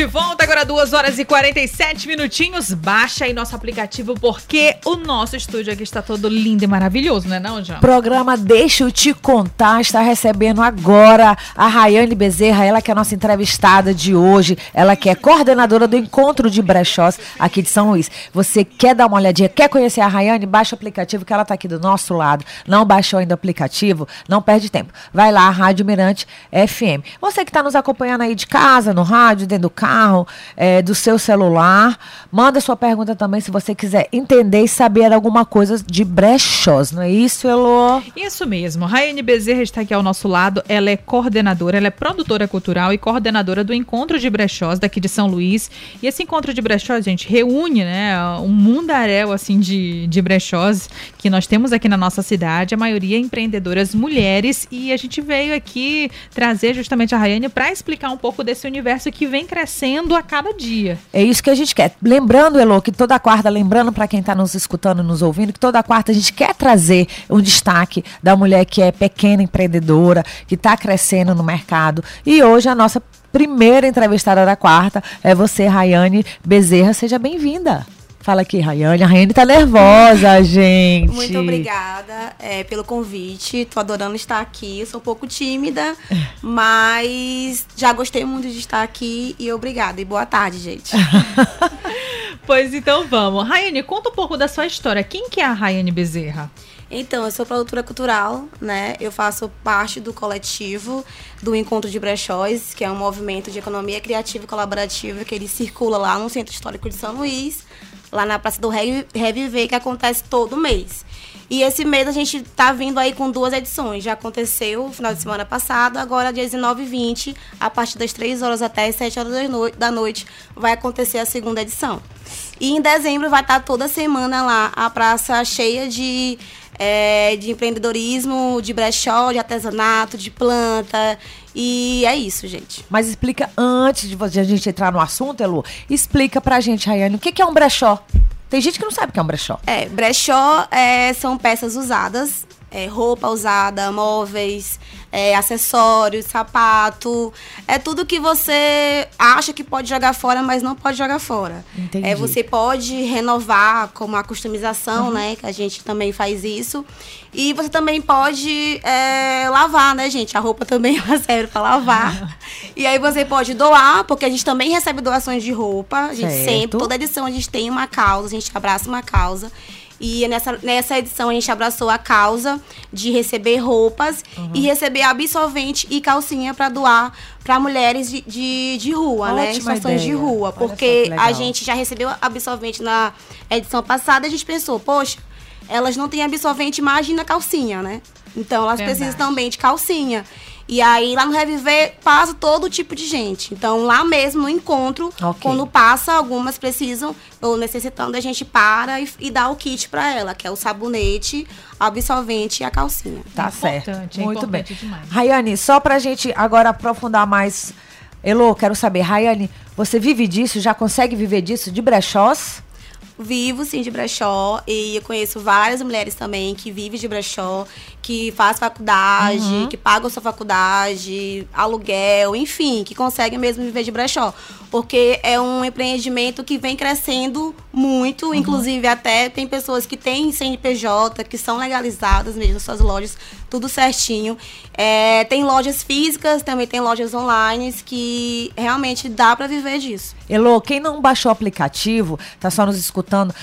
de volta agora, 2 horas e 47 minutinhos. Baixa aí nosso aplicativo, porque o nosso estúdio aqui está todo lindo e maravilhoso, não é não, João? Programa Deixa eu te contar, está recebendo agora a Rayane Bezerra, ela que é a nossa entrevistada de hoje, ela que é coordenadora do Encontro de Brechós aqui de São Luís. Você quer dar uma olhadinha, quer conhecer a Rayane? Baixa o aplicativo que ela está aqui do nosso lado. Não baixou ainda o aplicativo? Não perde tempo. Vai lá, Rádio Mirante FM. Você que está nos acompanhando aí de casa, no rádio, dentro do carro, é, do seu celular, manda sua pergunta também se você quiser entender e saber alguma coisa de brechós, não é isso, Elô? Isso mesmo. Raiane Bezerra está aqui ao nosso lado. Ela é coordenadora, ela é produtora cultural e coordenadora do Encontro de Brechós daqui de São Luís. E esse Encontro de Brechós, gente, reúne, né, um mundaréu, assim, de, de brechós que nós temos aqui na nossa cidade. A maioria empreendedoras mulheres. E a gente veio aqui trazer justamente a Raiane para explicar um pouco desse universo que vem crescendo a cada dia. É isso que a gente quer. Lembrando, Elô, que toda quarta, lembrando para quem está nos escutando, nos ouvindo, que toda quarta a gente quer trazer um destaque da mulher que é pequena empreendedora, que está crescendo no mercado. E hoje a nossa primeira entrevistada da quarta é você, Rayane Bezerra. Seja bem-vinda. Fala aqui, Rayane. A Rayane tá nervosa, gente. Muito obrigada é, pelo convite. Tô adorando estar aqui. Sou um pouco tímida, mas já gostei muito de estar aqui e obrigada. E boa tarde, gente. pois então vamos. Rayane, conta um pouco da sua história. Quem que é a Rayane Bezerra? Então, eu sou produtora cultural, né? Eu faço parte do coletivo do Encontro de Brechóis, que é um movimento de economia criativa e colaborativa que ele circula lá no Centro Histórico de São Luís, lá na Praça do Reviver, que acontece todo mês. E esse mês a gente tá vindo aí com duas edições. Já aconteceu no final de semana passado, agora dia 19 e 20, a partir das 3 horas até as 7 horas da noite, vai acontecer a segunda edição. E em dezembro vai estar toda semana lá a praça cheia de é, de empreendedorismo, de brechó, de artesanato, de planta. E é isso, gente. Mas explica, antes de a gente entrar no assunto, Elu, explica pra gente, Rayane, o que é um brechó? Tem gente que não sabe o que é um brechó. É, brechó é, são peças usadas, é, roupa usada, móveis, é, acessórios, sapato. É tudo que você acha que pode jogar fora, mas não pode jogar fora. Entendi. É, você pode renovar como a customização, uhum. né? Que a gente também faz isso. E você também pode é, lavar, né, gente? A roupa também serve para lavar. e aí você pode doar, porque a gente também recebe doações de roupa. A gente certo. sempre, toda edição a gente tem uma causa, a gente abraça uma causa. E nessa, nessa edição a gente abraçou a causa de receber roupas uhum. e receber absorvente e calcinha para doar para mulheres de, de, de rua, né? Ótima né? Situações de rua. Porque a gente já recebeu absorvente na edição passada e a gente pensou, poxa, elas não têm absorvente, imagina calcinha, né? Então elas Verdade. precisam também de calcinha. E aí lá no Reviver passa todo tipo de gente. Então lá mesmo no encontro, okay. quando passa, algumas precisam ou necessitando, a gente para e, e dá o kit para ela, que é o sabonete, absorvente e a calcinha. Tá é certo. Muito bem. Demais. Rayane, só pra gente agora aprofundar mais. Elô, quero saber, Rayane, você vive disso? Já consegue viver disso? De brechós? Vivo sim de brechó e eu conheço várias mulheres também que vivem de brechó, que faz faculdade, uhum. que pagam sua faculdade, aluguel, enfim, que conseguem mesmo viver de brechó. Porque é um empreendimento que vem crescendo muito, uhum. inclusive até tem pessoas que têm CNPJ, que são legalizadas mesmo nas suas lojas, tudo certinho. É, tem lojas físicas, também tem lojas online que realmente dá para viver disso. Elô, quem não baixou o aplicativo, tá só nos escutando,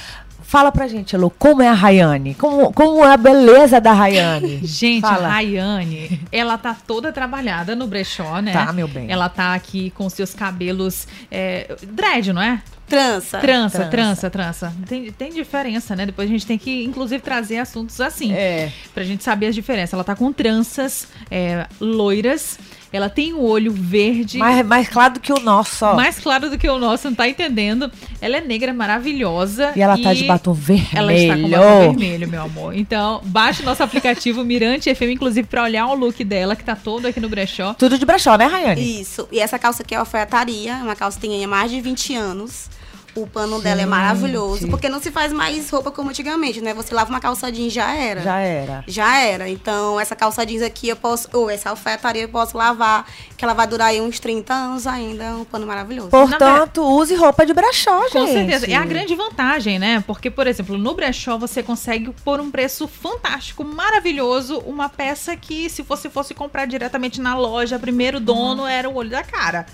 Fala pra gente, Elô, como é a Rayane? Como, como é a beleza da Rayane? gente, Fala. a Rayane, ela tá toda trabalhada no brechó, né? Tá, meu bem. Ela tá aqui com seus cabelos é, dread, não é? Trança. Trança, trança, trança. Tem, tem diferença, né? Depois a gente tem que, inclusive, trazer assuntos assim. É. Pra gente saber as diferenças. Ela tá com tranças é, loiras ela tem o olho verde. Mais, mais claro do que o nosso, ó. Mais claro do que o nosso, não tá entendendo. Ela é negra, maravilhosa. E ela e tá de batom vermelho. Ela está com batom vermelho, meu amor. Então, baixe nosso aplicativo Mirante FM, inclusive, pra olhar o look dela, que tá todo aqui no brechó. Tudo de brechó, né, Rayane? Isso. E essa calça aqui é alfaiataria. Uma calça que tem mais de 20 anos O pano dela é maravilhoso. Porque não se faz mais roupa como antigamente, né? Você lava uma calça jeans, já era. Já era. Já era. Então, essa calça jeans aqui eu posso. Ou essa alfaiataria eu posso lavar, que ela vai durar aí uns 30 anos ainda. É um pano maravilhoso. Portanto, use roupa de brechó, gente. Com certeza. É a grande vantagem, né? Porque, por exemplo, no brechó você consegue por um preço fantástico, maravilhoso, uma peça que se você fosse comprar diretamente na loja, primeiro dono Uhum. era o olho da cara.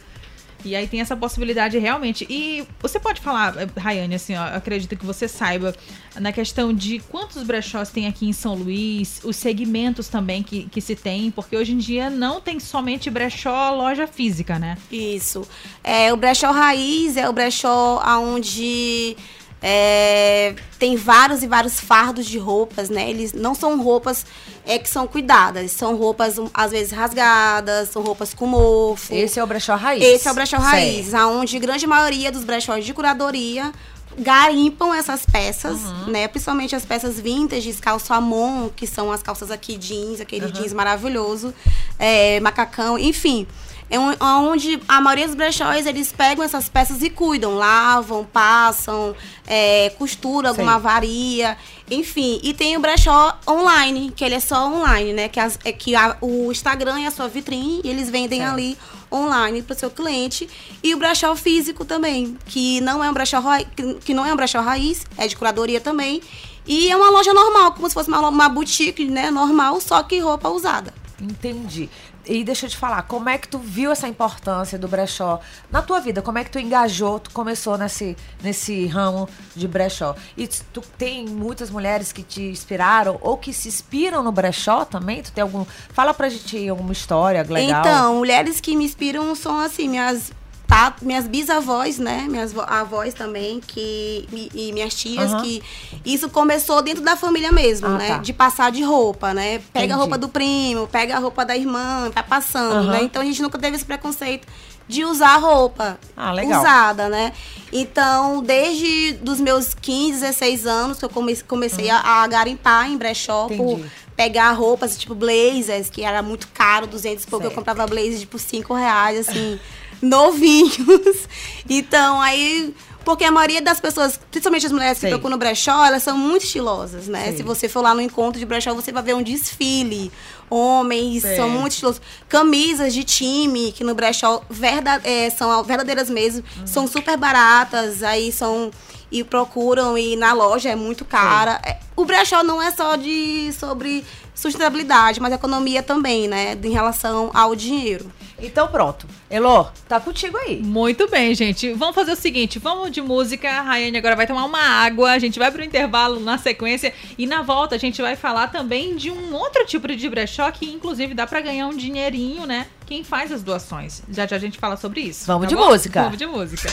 E aí tem essa possibilidade realmente. E você pode falar, Rayane, assim, ó, acredito que você saiba, na questão de quantos brechós tem aqui em São Luís, os segmentos também que, que se tem, porque hoje em dia não tem somente brechó, loja física, né? Isso. É, o brechó raiz é o brechó onde é, tem vários e vários fardos de roupas, né? Eles não são roupas é, que são cuidadas, são roupas às vezes rasgadas, são roupas com mofo. Esse é o brechó raiz. Esse é o brechó Certo. raiz, aonde grande maioria dos brechós de curadoria garimpam essas peças, Uhum. né? Principalmente as peças vintage, calça amon, que são as calças aqui jeans, aquele Uhum. jeans maravilhoso, é, macacão, enfim. É um- onde a maioria dos brechóis, eles pegam essas peças e cuidam, lavam, passam, é, costura alguma Sei. varia, enfim. E tem o brechó online, que ele é só online, né? Que, as- é que a- o Instagram é a sua vitrine e eles vendem ali online para o seu cliente. E o brechó físico também, que não é um brechó, que não é um brechó raiz, é de curadoria também. E é uma loja normal, como se fosse uma, uma boutique, né? Normal, só que roupa usada. Entendi. E deixa eu te falar, como é que tu viu essa importância do brechó na tua vida? Como é que tu engajou, tu começou nesse, nesse ramo de brechó? E tu tem muitas mulheres que te inspiraram ou que se inspiram no brechó também? Tu tem algum... Fala pra gente alguma história legal. Então, mulheres que me inspiram são assim, minhas tá, minhas bisavós, né? Minhas avós também, que e, e minhas tias, Aham. que isso começou dentro da família mesmo, Ah, né? tá. De passar de roupa, né? Pega Entendi. a roupa do primo, pega a roupa da irmã, vai passando, Aham. né? Então a gente nunca teve esse preconceito de usar roupa Ah, usada, né? Então, desde dos meus 15, 16 anos, que eu come- comecei a, a garimpar em brechó por Uhum. Pegar roupas, tipo blazers, que era muito caro, 200 e pouco. Eu comprava blazers por 5 reais, assim, novinhos. Então, aí... Porque a maioria das pessoas, principalmente as mulheres que Sei. procuram no brechó, elas são muito estilosas, né? Sei. Se você for lá no encontro de brechó, você vai ver um desfile. Homens Certo. são muito estilosos. Camisas de time, que no brechó verda, é, são verdadeiras mesmo. Uhum. São super baratas, aí são... E procuram, e na loja é muito cara. É, O brechó não é só de sobre sustentabilidade, mas economia também, né? Em relação ao dinheiro. Então pronto. Elô, tá contigo aí. Muito bem, gente. Vamos fazer o seguinte: vamos de música. A Rayane agora vai tomar uma água. A gente vai pro intervalo na sequência. E na volta a gente vai falar também de um outro tipo de brechó que, inclusive, dá pra ganhar um dinheirinho, né? Quem faz as doações. Já já a gente fala sobre isso. Vamos tá de bom? música. Vamos de música.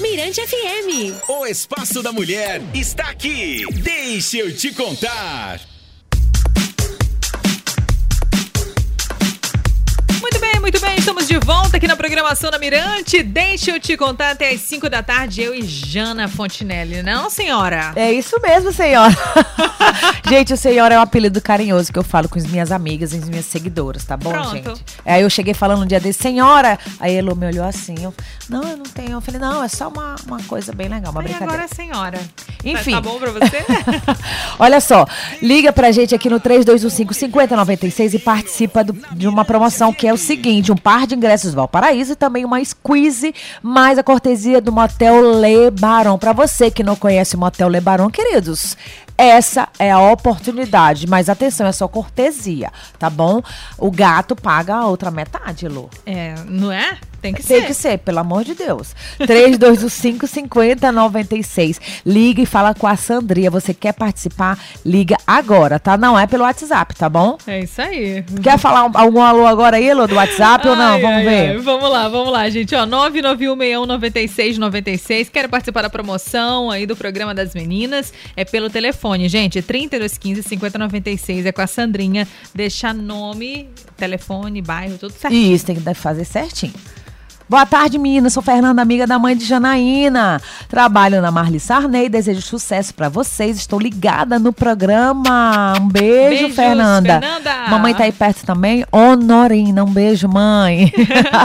Mirante FM. O Espaço da Mulher está aqui. Deixa eu te contar. Muito bem. Estamos de volta aqui na programação da Mirante. Deixa eu te contar até as 5 da tarde, eu e Jana Fontinelli. Não, senhora? É isso mesmo, senhora. gente, o senhora é um apelido carinhoso que eu falo com as minhas amigas e as minhas seguidoras, tá bom, Pronto. gente? Aí eu cheguei falando um dia desse, senhora. Aí ele me olhou assim. Eu, não, eu não tenho. Eu falei, não, é só uma, uma coisa bem legal, uma Aí brincadeira. agora, senhora. Enfim. Tá, tá bom pra você? Olha só, liga pra gente aqui no 3215-5096 e participa do- de uma promoção que é o seguinte: um par de ingressos Valparaíso e também uma squeeze, mais a cortesia do Motel Le Baron. Pra você que não conhece o Motel Le Baron, queridos, essa é a oportunidade. Mas atenção, é só cortesia, tá bom? O gato paga a outra metade, Lu. é, não é? Tem que Tem ser. que ser, pelo amor de Deus. 3215-5096. Liga e fala com a Sandria. Você quer participar? Liga agora, tá? Não é pelo WhatsApp, tá bom? É isso aí. Quer falar um- algum alô agora aí, Elô, do WhatsApp ou não? Ai, Vamos ai, ver. ai. Vamos lá, vamos lá, gente. Ó, 991619696. Quero participar da promoção aí do programa das meninas. É pelo telefone, gente. 3215-5096. É com a Sandrinha. Deixa nome, telefone, bairro, tudo certinho. Isso, tem que fazer certinho. Boa tarde, meninas. Sou Fernanda, amiga da mãe de Janaína. Trabalho na Marli Sarney. Desejo sucesso pra vocês. Estou ligada no programa. Um beijo, Beijos, Fernanda. Fernanda. Mamãe tá aí perto também. Honorina, um beijo, mãe.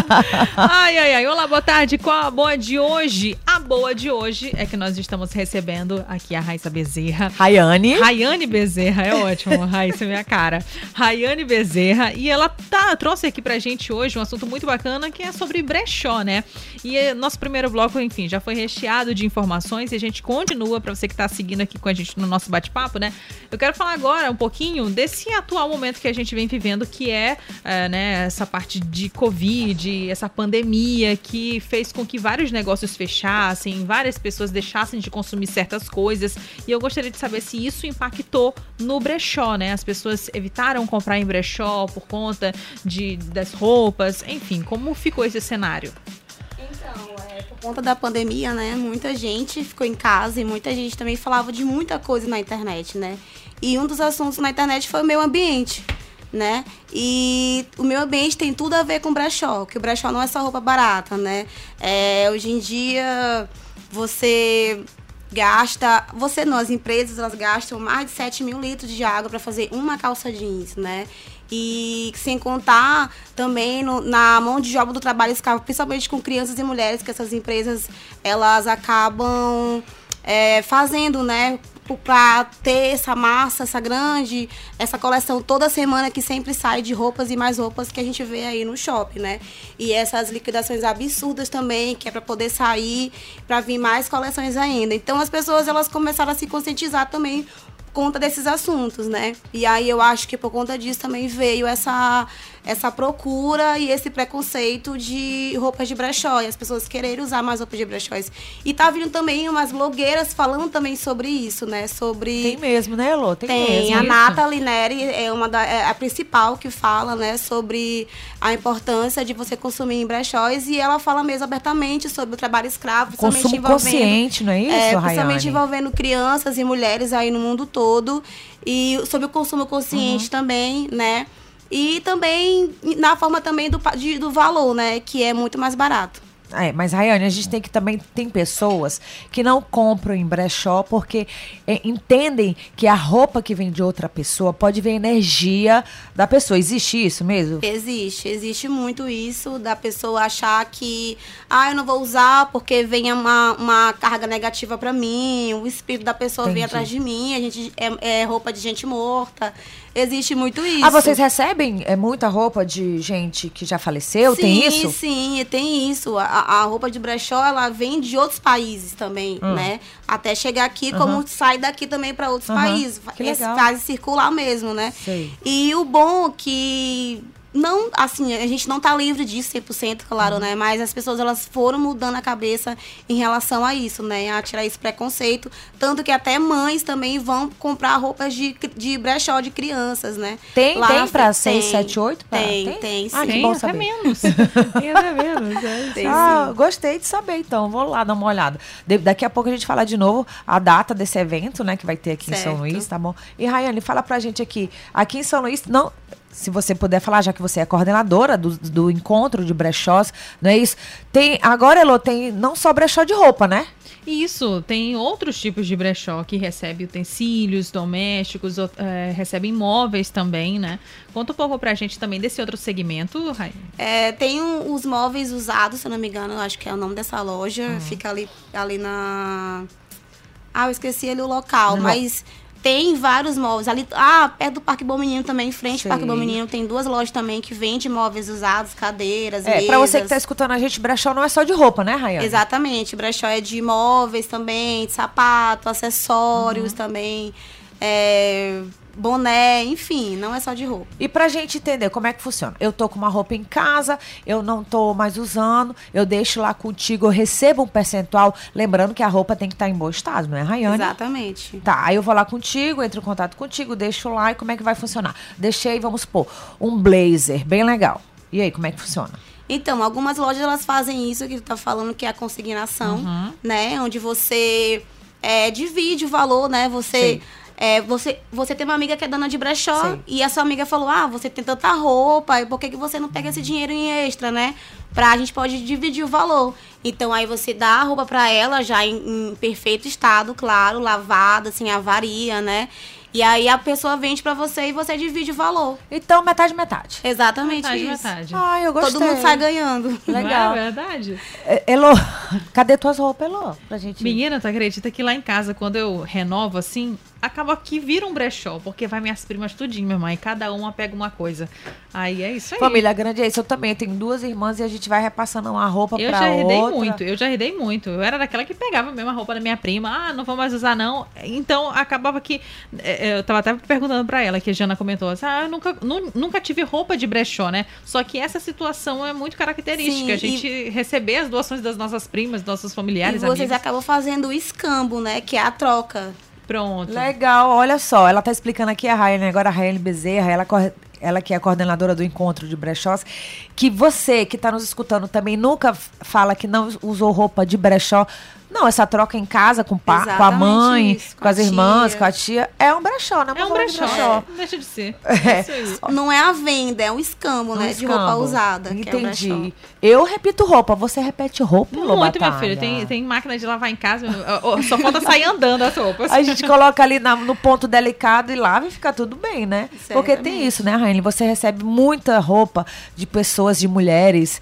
Ai, ai, ai. Olá, boa tarde. Qual a boa de hoje? A boa de hoje é que nós estamos recebendo aqui a Raíssa Bezerra. Rayane. Rayane Bezerra, é ótimo, Raíssa, minha cara. Rayane Bezerra, e ela tá, trouxe aqui pra gente hoje um assunto muito bacana que é sobre brechó, né? E eh, nosso primeiro bloco, enfim, já foi recheado de informações e a gente continua, pra você que tá seguindo aqui com a gente no nosso bate-papo, né? Eu quero falar agora um pouquinho desse atual momento que a gente vem vivendo, que é, eh, né, essa parte de Covid, essa pandemia que fez com que vários negócios fechassem, várias pessoas deixassem de consumir certas coisas. E eu gostaria de saber se isso impactou no brechó, né? As pessoas evitaram comprar em brechó por conta de, das roupas, enfim, como ficou esse cenário? Então, é, por conta da pandemia, né, muita gente ficou em casa e muita gente também falava de muita coisa na internet, né? E um dos assuntos na internet foi o meio ambiente, né? E o meio ambiente tem tudo a ver com brechó, que o brechó não é só roupa barata, né? É, hoje em dia, você gasta, você não, as empresas elas gastam mais de 7 mil litros de água para fazer uma calça jeans, né? E sem contar também no- na mão de obra do trabalho escravo, principalmente com crianças e mulheres, que essas empresas elas acabam é, fazendo, né? Para ter essa massa, essa grande, essa coleção toda semana que sempre sai de roupas e mais roupas que a gente vê aí no shopping, né? E essas liquidações absurdas também, que é para poder sair, para vir mais coleções ainda. Então as pessoas elas começaram a se conscientizar também conta desses assuntos, né? E aí eu acho que por conta disso também veio essa essa procura e esse preconceito de roupas de brechó e as pessoas quererem usar mais roupas de brechóis. E tá vindo também umas blogueiras falando também sobre isso, né? Sobre Tem mesmo, né, Elô? Tem, tem, mesmo. a. Nathalie Neri é uma da, é a principal que fala, né, sobre a importância de você consumir em brechóis e ela fala mesmo abertamente sobre o trabalho escravo, principalmente Consumo envolvendo consciente, não é isso, é, Rayane? principalmente envolvendo crianças e mulheres aí no mundo todo e sobre o consumo Uhum. consciente também, né? E também na forma também do, de- do valor, né, que é muito mais barato. É, mas Rayane, a gente tem que também tem pessoas que não compram em brechó porque é, entendem que a roupa que vem de outra pessoa pode ver a energia da pessoa. Existe isso mesmo? Existe, existe muito isso da pessoa achar que, ah, eu não vou usar porque vem uma, uma carga negativa pra mim, o espírito da pessoa vem Entendi. atrás de mim, a gente é, é roupa de gente morta. Existe muito isso. Ah, vocês recebem é, muita roupa de gente que já faleceu? tem isso? Sim, e tem isso. A, a roupa de brechó, ela vem de outros países também, né? Até chegar aqui, como sai daqui também para outros Hum. Aham, países. que legal. Faz circular mesmo, né? Sei. E o bom que não, assim, a gente não tá livre disso 100%, Uhum. claro, né? Mas as pessoas elas foram mudando a cabeça em relação a isso, né? A tirar esse preconceito, tanto que até mães também vão comprar roupas de, de brechó de crianças, né? Tem, Lá tem na pra frente. 6, 7, 8? Pra- Tem, tem, Ah, sim. que Tem bom até saber. menos. Tem até menos. é. Tem Ah, sim. gostei de saber, então. Vou lá dar uma olhada. De- daqui a pouco a gente fala de novo a data desse evento, né, que vai ter aqui em São Certo. Luís, tá bom? E Rayane, fala pra gente aqui. Aqui em São Luís, não. Se você puder falar, já que você é coordenadora do, do encontro de brechós, não é isso? Tem, agora, Elô, tem não só brechó de roupa, né? Isso, tem outros tipos de brechó que recebe utensílios domésticos, é, recebe imóveis também, né? Conta um pouco pra gente também desse outro segmento, Rainha. É, tem um- os móveis usados, se eu não me engano, eu acho que é o nome dessa Uhum. loja. Fica ali, ali na. Ah, eu esqueci ali o local, No- mas tem vários móveis. Ali, ah, perto do Parque Bom Menino também, em frente ao Parque. Bom Menino, tem duas lojas também que vendem móveis usados, cadeiras, É, pra você que tá escutando a gente, brechó não é só de roupa, né, Rayane? Exatamente, brechó é de móveis também, de sapato, acessórios Uhum. também, é, boné, enfim, não é só de roupa. E pra gente entender como é que funciona. Eu tô com uma roupa em casa, eu não tô mais usando, eu deixo lá contigo, eu recebo um percentual. Lembrando que a roupa tem que estar em bom estado, não é, Rayane? Exatamente. Tá, aí eu vou lá contigo, entro em contato contigo, deixo lá e como é que vai funcionar? Deixei, vamos supor, um blazer, bem legal. E aí, como é que funciona? Então, algumas lojas elas fazem isso que tu tá falando, que é a consignação, Uhum. né? Onde você é, divide o valor, né? Você é, você, você tem uma amiga que é dona de brechó Sei. e a sua amiga falou: Ah, você tem tanta roupa, e por que, que você não pega esse dinheiro em extra, né? Pra a gente pode dividir o valor. Então aí você dá a roupa pra ela já em, em perfeito estado, claro, lavada, sem avaria, né? E aí a pessoa vende pra você e você divide o valor. Então, metade, metade. Exatamente Metade, isso. metade. Ai, eu gostei. Todo mundo sai ganhando. Legal. Não é verdade? É, Elô, cadê tuas roupas, Elô? Pra gente... Menina, tu acredita que lá em casa, quando eu renovo assim, acaba que vira um brechó, porque vai minhas primas tudinho, minha mãe, cada uma pega uma coisa. Aí é isso aí. Família grande é isso. Eu também tenho duas irmãs e a gente vai repassando uma roupa Eu pra já herdei outra. muito, eu já herdei muito. Eu era daquela que pegava mesmo a roupa da minha prima. Ah, não vou mais usar, não. Então acabava que. é, é, Eu tava até perguntando pra ela, que a Jana comentou assim: ah, eu nunca, nu- nunca tive roupa de brechó, né? Só que essa situação é muito característica. Sim, a gente receber as doações das nossas primas, dos nossos E familiares, vocês amigos. acabam fazendo o escambo, né? Que é a troca. Pronto. Legal, olha só, ela tá explicando aqui a Rayane, agora a Rayane Bezerra, ela, corre- ela que é a coordenadora do encontro de brechós, que você que tá nos escutando também nunca fala que não usou roupa de brechó. Não, essa troca em casa com, o pa, com a mãe, isso, com, com as a irmãs, tia. com a tia, é um brechó, né? É um de brechó. Não deixa de ser. É. Isso aí. Não é a venda, é um escambo, Um né? De roupa escambo. usada. que é Entendi. brechó. eu repito roupa, você repete roupa, Muito, minha Batalha? filha. Tem, tem máquina de lavar em casa. Só falta sair andando as roupas. A gente coloca ali na- no ponto delicado e lava e fica tudo bem, né? Porque tem isso, né, Você recebe muita roupa de pessoas, de mulheres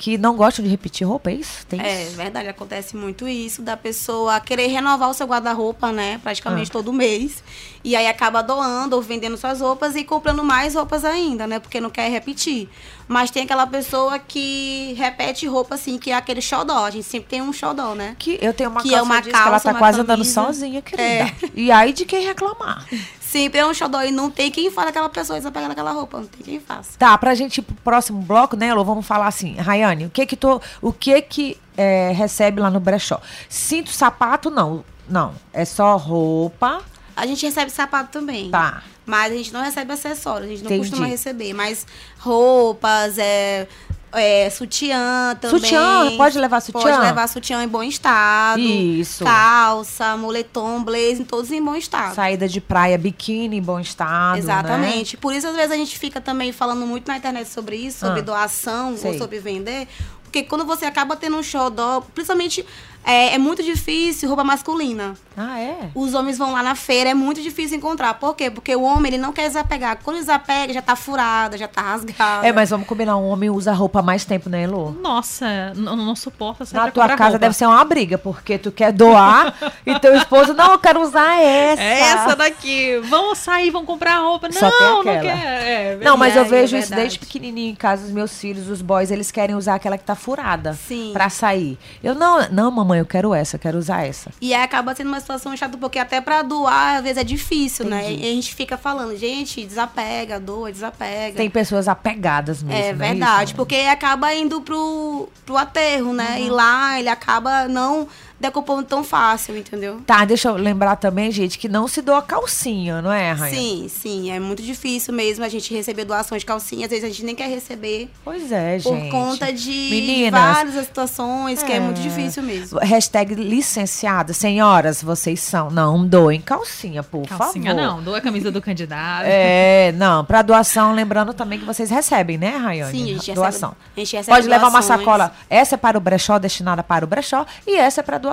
que não gostam de repetir roupa, é isso? Tem É isso? verdade, acontece muito isso, da pessoa querer renovar o seu guarda-roupa, né? Ah. Praticamente todo mês. E aí acaba doando ou vendendo suas roupas e comprando mais roupas ainda, né? Porque não quer repetir. Mas tem aquela pessoa que repete roupa, assim, que é aquele xodó. A gente sempre tem um xodó, né? Que eu tenho uma Que é calça uma jeans que ela calça, tá quase andando camisa. sozinha, querida. É. E aí de quem reclamar. Sempre é um xodó e não tem quem fale aquela pessoa desapegando aquela roupa. Não tem quem faça. Tá, pra gente ir pro próximo bloco, né, Elô, vamos falar assim, Rayane, o que que tu, o que que é, recebe lá no brechó? Cinto, sapato, não, não, é só roupa, A gente recebe sapato também. tá. Mas a gente não recebe acessórios, a gente não Entendi. costuma receber. Mas roupas, é, é, sutiã também. Sutiã, pode levar sutiã? Pode levar sutiã em bom estado. Isso. Calça, moletom, blazer, todos em bom estado. Saída de praia, biquíni em bom estado, né? Exatamente. Por isso, às vezes, a gente fica também falando muito na internet sobre isso, sobre Ah, doação sei. ou sobre vender. Porque quando você acaba tendo um xodó, principalmente é, é muito difícil roupa masculina. Ah, é? Os homens vão lá na feira, é muito difícil encontrar. Por quê? Porque o homem, ele não quer desapegar. Quando desapega, já tá furada, já tá rasgada. É, mas vamos combinar, um homem usa roupa mais tempo, né, Elô? Nossa, não, não suporta sair Na tua casa roupa. deve ser uma briga, porque tu quer doar e teu esposo, não, eu quero usar essa. É essa daqui. Vamos sair, vamos comprar roupa. Não, Só tem não aquela. quer. É, Não, mas eu é vejo isso verdade. desde pequenininho em casa, os meus filhos, os boys, eles querem usar aquela que tá furada Sim. pra sair. Eu, não, não, mamãe, eu quero essa, eu quero usar essa. E aí acaba sendo uma situação chata, porque até pra doar, às vezes é difícil, né? Entendi. E a gente fica falando, gente, desapega, doa, desapega. Tem pessoas apegadas mesmo, É não é verdade, isso? porque acaba indo pro, pro aterro, né? Uhum. E lá ele acaba não decompondo tão fácil, entendeu? Tá, deixa eu lembrar também, gente, que não se doa calcinha, não é, Rainha? Sim, sim, é muito difícil mesmo a gente receber doações de calcinha. Às vezes a gente nem quer receber Pois é, por gente. conta de Meninas, várias situações que é muito difícil mesmo. Hashtag licenciada. Senhoras, vocês são. Não doem calcinha, por Calcinha favor. não, doa a camisa do candidato. É, não, pra doação, lembrando também que vocês recebem, né, Rayane? Sim, a gente recebe- doação. a gente recebe Pode levar uma doações. sacola. Essa é para o brechó, destinada para o brechó, e essa é para doação.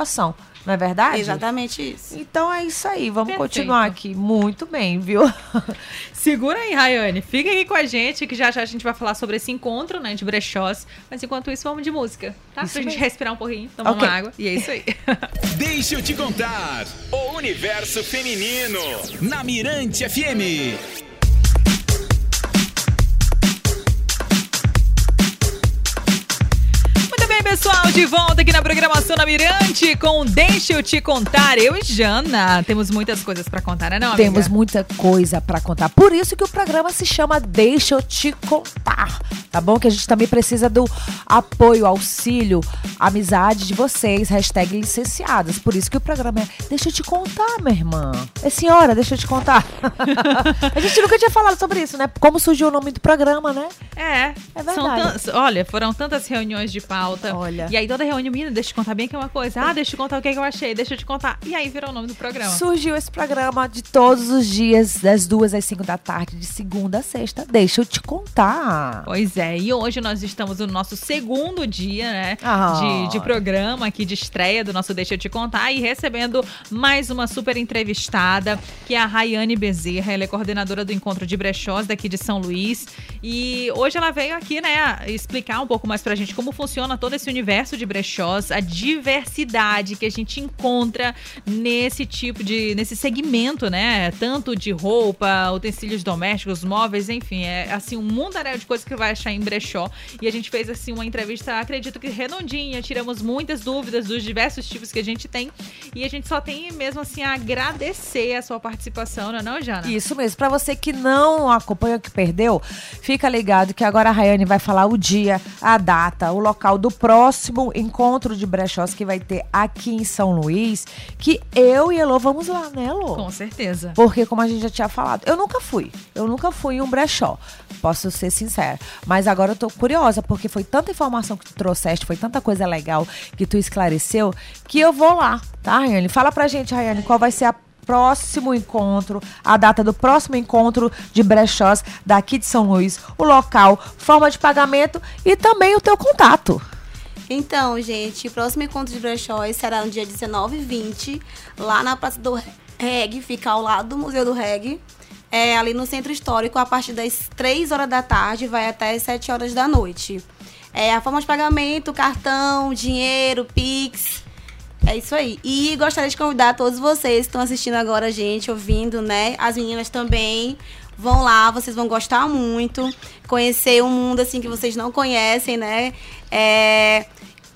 Não é verdade? Exatamente isso. Então é isso aí, vamos Perfeito. continuar aqui. Muito bem, viu? Segura aí, Rayane. Fica aqui com a gente, que já já a gente vai falar sobre esse encontro, né, de brechós. Mas enquanto isso, vamos de música, tá? Isso pra gente mesmo. respirar um pouquinho, tomar Ok. uma água. E é isso aí. Deixa eu te contar. O universo feminino. Na Mirante FM. Pessoal, de volta aqui na programação da Mirante com Deixa eu te contar. Eu e Jana temos muitas coisas pra contar, né, não, amiga? Temos muita coisa pra contar. Por isso que o programa se chama Deixa eu te contar. Tá bom? Que a gente também precisa do apoio, auxílio, amizade de vocês. Hashtag licenciadas. Por isso que o programa é Deixa eu te contar, minha irmã. É senhora, deixa eu te contar. a gente nunca tinha falado sobre isso, né? Como surgiu o nome do programa, né? É, É verdade. olha, foram tantas reuniões de pauta, Olha. E aí toda reunião, menina, deixa eu te contar bem que é uma coisa. Ah, deixa eu te contar o que, é que eu achei, deixa eu te contar. E aí virou o nome do programa. Surgiu esse programa de todos os dias, das duas às cinco da tarde, de segunda a sexta. Deixa eu te contar. Pois é, e hoje nós estamos no nosso segundo dia, né, Ah. de, de programa aqui de estreia do nosso Deixa Eu Te Contar e recebendo mais uma super entrevistada, que é a Rayane Bezerra, ela é coordenadora do Encontro de Brechós daqui de São Luís e hoje ela veio aqui, né, explicar um pouco mais pra gente como funciona todo esse universo de brechós, a diversidade que a gente encontra nesse tipo de, nesse segmento, né, tanto de roupa, utensílios domésticos, móveis, enfim, é assim um mundaréu de coisas que vai achar em brechó. E a gente fez assim uma entrevista, acredito que redondinha, tiramos muitas dúvidas dos diversos tipos que a gente tem e a gente só tem mesmo assim a agradecer a sua participação, não é não, Jana? Isso mesmo. Pra você que não acompanha, que perdeu, fica ligado que agora a Rayane vai falar o dia, a data, o local do próximo encontro de brechós que vai ter aqui em São Luís, que eu e Elô vamos lá, né, Elô? Com certeza. Porque, como a gente já tinha falado, eu nunca fui. Eu nunca fui em um brechó. Posso ser sincera. Mas agora eu tô curiosa, porque foi tanta informação que tu trouxeste, foi tanta coisa legal que tu esclareceu, que eu vou lá, tá, Rayane? Fala pra gente, Rayane, qual vai ser a próximo encontro, a data do próximo encontro de brechós daqui de São Luís, o local, forma de pagamento e também o teu contato. Então, gente, o próximo encontro de brechóis será no dia 19 e 20, lá na Praça do Reg, fica ao lado do Museu do Reg. É, ali no Centro Histórico, a partir das 3 horas da tarde, vai até as 7 horas da noite. É, a forma de pagamento, cartão, dinheiro, Pix. É isso aí. E gostaria de convidar todos vocês que estão assistindo agora a gente, ouvindo, né? As meninas também. Vão lá, vocês vão gostar muito. Conhecer um mundo assim que vocês não conhecem, né? É,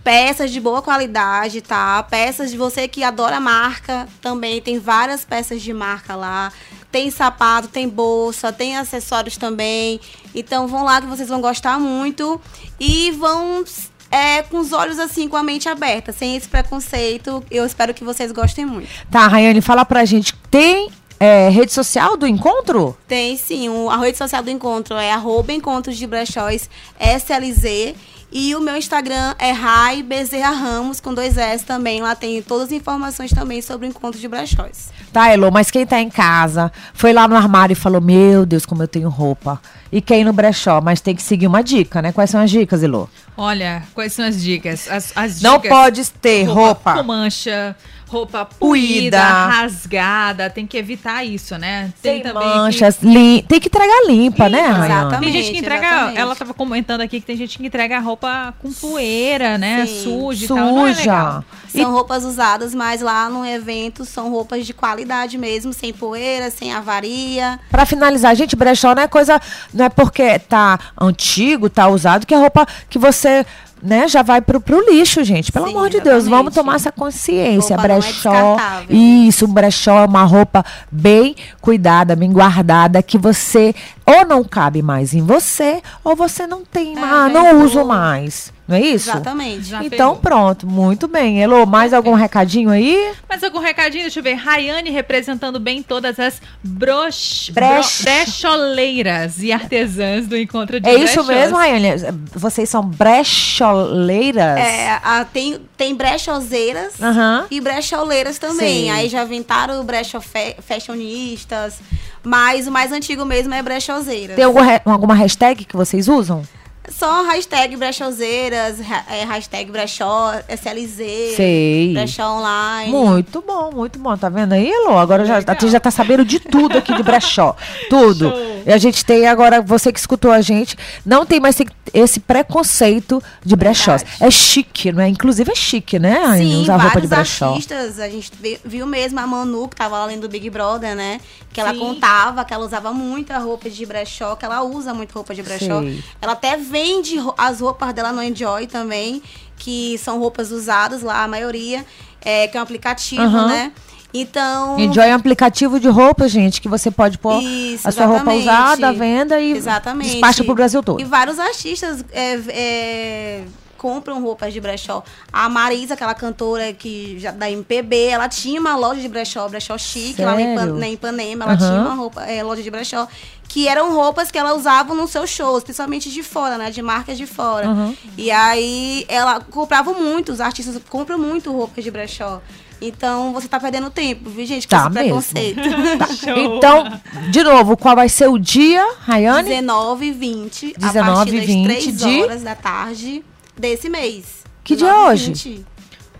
peças de boa qualidade, tá? Peças de você que adora marca também. Tem várias peças de marca lá. Tem sapato, tem bolsa, tem acessórios também. Então vão lá que vocês vão gostar muito. E vão é, com os olhos assim, com a mente aberta, sem esse preconceito. Eu espero que vocês gostem muito. Tá, Rayane, fala pra gente, tem é, rede social do encontro? Tem sim, o, a rede social do encontro é arroba encontros de brechóis SLZ. E o meu Instagram é Rai Bezerra Ramos, com dois S também. Lá tem todas as informações também sobre o encontro de brechóis. Tá, Elô, mas quem tá em casa, foi lá no armário e falou, meu Deus, como eu tenho roupa. E quer ir no brechó, mas tem que seguir uma dica, né? Quais são as dicas, Elô? Olha, quais são as dicas? As, as Não dicas- pode ter roupa. com mancha, roupa Puída. rasgada, tem que evitar isso, né? Tem também manchas, lim... tem que entregar limpa, né, Rayane? Que, Exatamente. tem gente que entrega, exatamente. ela tava comentando aqui que tem gente que entrega a roupa com poeira, né? Sim. Suja e é Suja. legal. São roupas usadas, mas lá no evento são roupas de qualidade mesmo, sem poeira, sem avaria. Pra finalizar, gente, brechó não é coisa, não é porque tá antigo, tá usado, que é roupa que você, né, já vai pro, pro lixo, gente. Pelo Sim, amor de Deus, exatamente. vamos tomar essa consciência. Roupa é brechó, descartável. isso, um brechó é uma roupa bem cuidada, bem guardada, que você ou não cabe mais em você, ou você não tem, É, mais, já não uso mais. Não é isso? Exatamente. Já Então pegou. pronto, muito bem. Elô, mais algum recadinho aí? Mas algum recadinho, deixa eu ver. Rayane representando bem todas as broch... Brech- brecholeiras e artesãs do encontro de É isso brechós. mesmo, Rayane? Vocês são brecholeiras? É, a- tem, tem brechoseiras Aham. e brecholeiras também. Sei. Aí já inventaram brecho fashionistas, mas o mais antigo mesmo é brechoseiras. Tem algum re- alguma hashtag que vocês usam? Só hashtag brechoseiras, é, hashtag brechó, SLZ, Sei. brechó online. Muito bom, muito bom. Tá vendo aí, Elô? Agora já, a gente já tá sabendo de tudo aqui de brechó. Tudo. Show. E a gente tem agora, você que escutou a gente, não tem mais esse preconceito de brechós. Verdade. É chique, não é? Inclusive é chique, né? Ai, Sim, usar roupa de brechó. artistas. A gente vi- viu mesmo a Manu, que tava lá além do Big Brother, né? Que ela Sim. contava que ela usava muita roupa de brechó, que ela usa muito roupa de brechó. Sei. Ela até vende as roupas dela no Enjoy também, que são roupas usadas lá, a maioria, é, que é um aplicativo, Aham. né? Então. Enjoy é um aplicativo de roupa, gente, que você pode pôr Isso, a sua roupa usada à venda e Exatamente. despacha pro Brasil todo. E vários artistas é, é, compram roupas de brechó. A Marisa, aquela cantora que já da MPB, ela tinha uma loja de brechó, brechó chique, lá na Sério? Ipan- na Ipanema, ela Aham. tinha uma roupa, é, loja de brechó. Que eram roupas que ela usava nos seus shows, principalmente de fora, né? De marcas de fora. Uhum. E aí ela comprava muito, os artistas compram muito roupas de brechó. Então você tá perdendo tempo, viu, gente? Com Tá esse mesmo. preconceito. Show. Então, de novo, qual vai ser o dia, Rayane? 19 e 20, 19 a partir e das 20 3 de- horas da tarde desse mês. Que dia 19 e hoje? 20.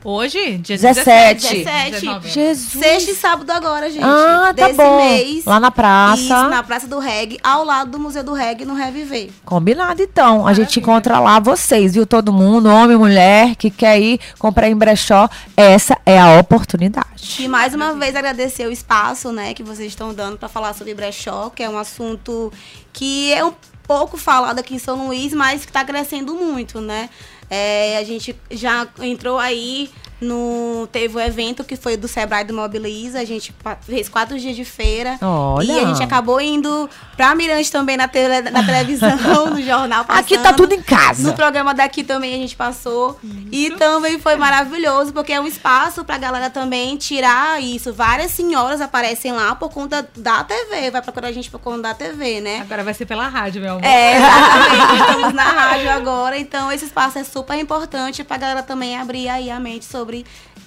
Hoje, dia 17. 17. 17. Jesus. Sexta e sábado agora, gente. Ah, tá desse bom. mês. Lá na praça. Isso, na Praça do Reggae, ao lado do Museu do Reggae, no Reviver. Combinado, então. A gente encontra lá vocês, viu? Todo mundo, homem, mulher, que quer ir comprar em brechó. Essa é a oportunidade. E mais uma vez agradecer o espaço, né, que vocês estão dando para falar sobre brechó, que é um assunto que é um pouco falado aqui em São Luís, mas que está crescendo muito, né? É, a gente já entrou aí no teve o evento que foi do Sebrae do Mobiliza, a gente fez quatro dias de feira Olha. e a gente acabou indo pra Mirante também na, tele, na televisão, no jornal passando. Aqui tá tudo em casa. No programa daqui também a gente passou. E também foi maravilhoso, porque é um espaço pra galera também tirar isso. Várias senhoras aparecem lá por conta da TV. Vai procurar a gente por conta da TV, né? Agora vai ser pela rádio, meu amor. É, exatamente. Estamos na rádio agora. Então, esse espaço é super importante pra galera também abrir aí a mente sobre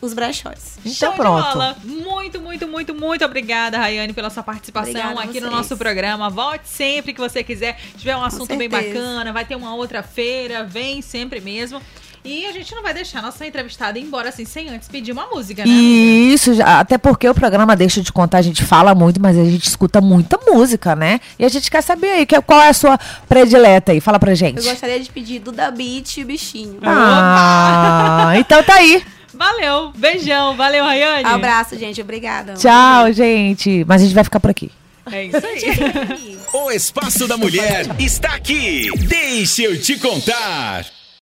os brechós. Então Show de pronto. bola. Muito, muito, muito, muito obrigada, Rayane, pela sua participação Obrigada aqui no nosso programa. Volte sempre que você quiser. Se tiver um assunto bem bacana, vai ter uma outra feira, vem sempre mesmo. E a gente não vai deixar nossa entrevistada ir embora assim, sem antes pedir uma música, né? amiga? Isso, já- até porque o programa Deixa de Contar, a gente fala muito, mas a gente escuta muita música, né? E a gente quer saber aí, qual é a sua predileta aí? Fala pra gente. Eu gostaria de pedir Duda Beat e o Bichinho. Ah, então tá aí. Valeu, beijão, valeu, Rayane. Abraço, gente. Obrigada. Tchau, gente. Mas a gente vai ficar por aqui. É isso aí. O Espaço da Mulher está aqui. Deixa eu te contar.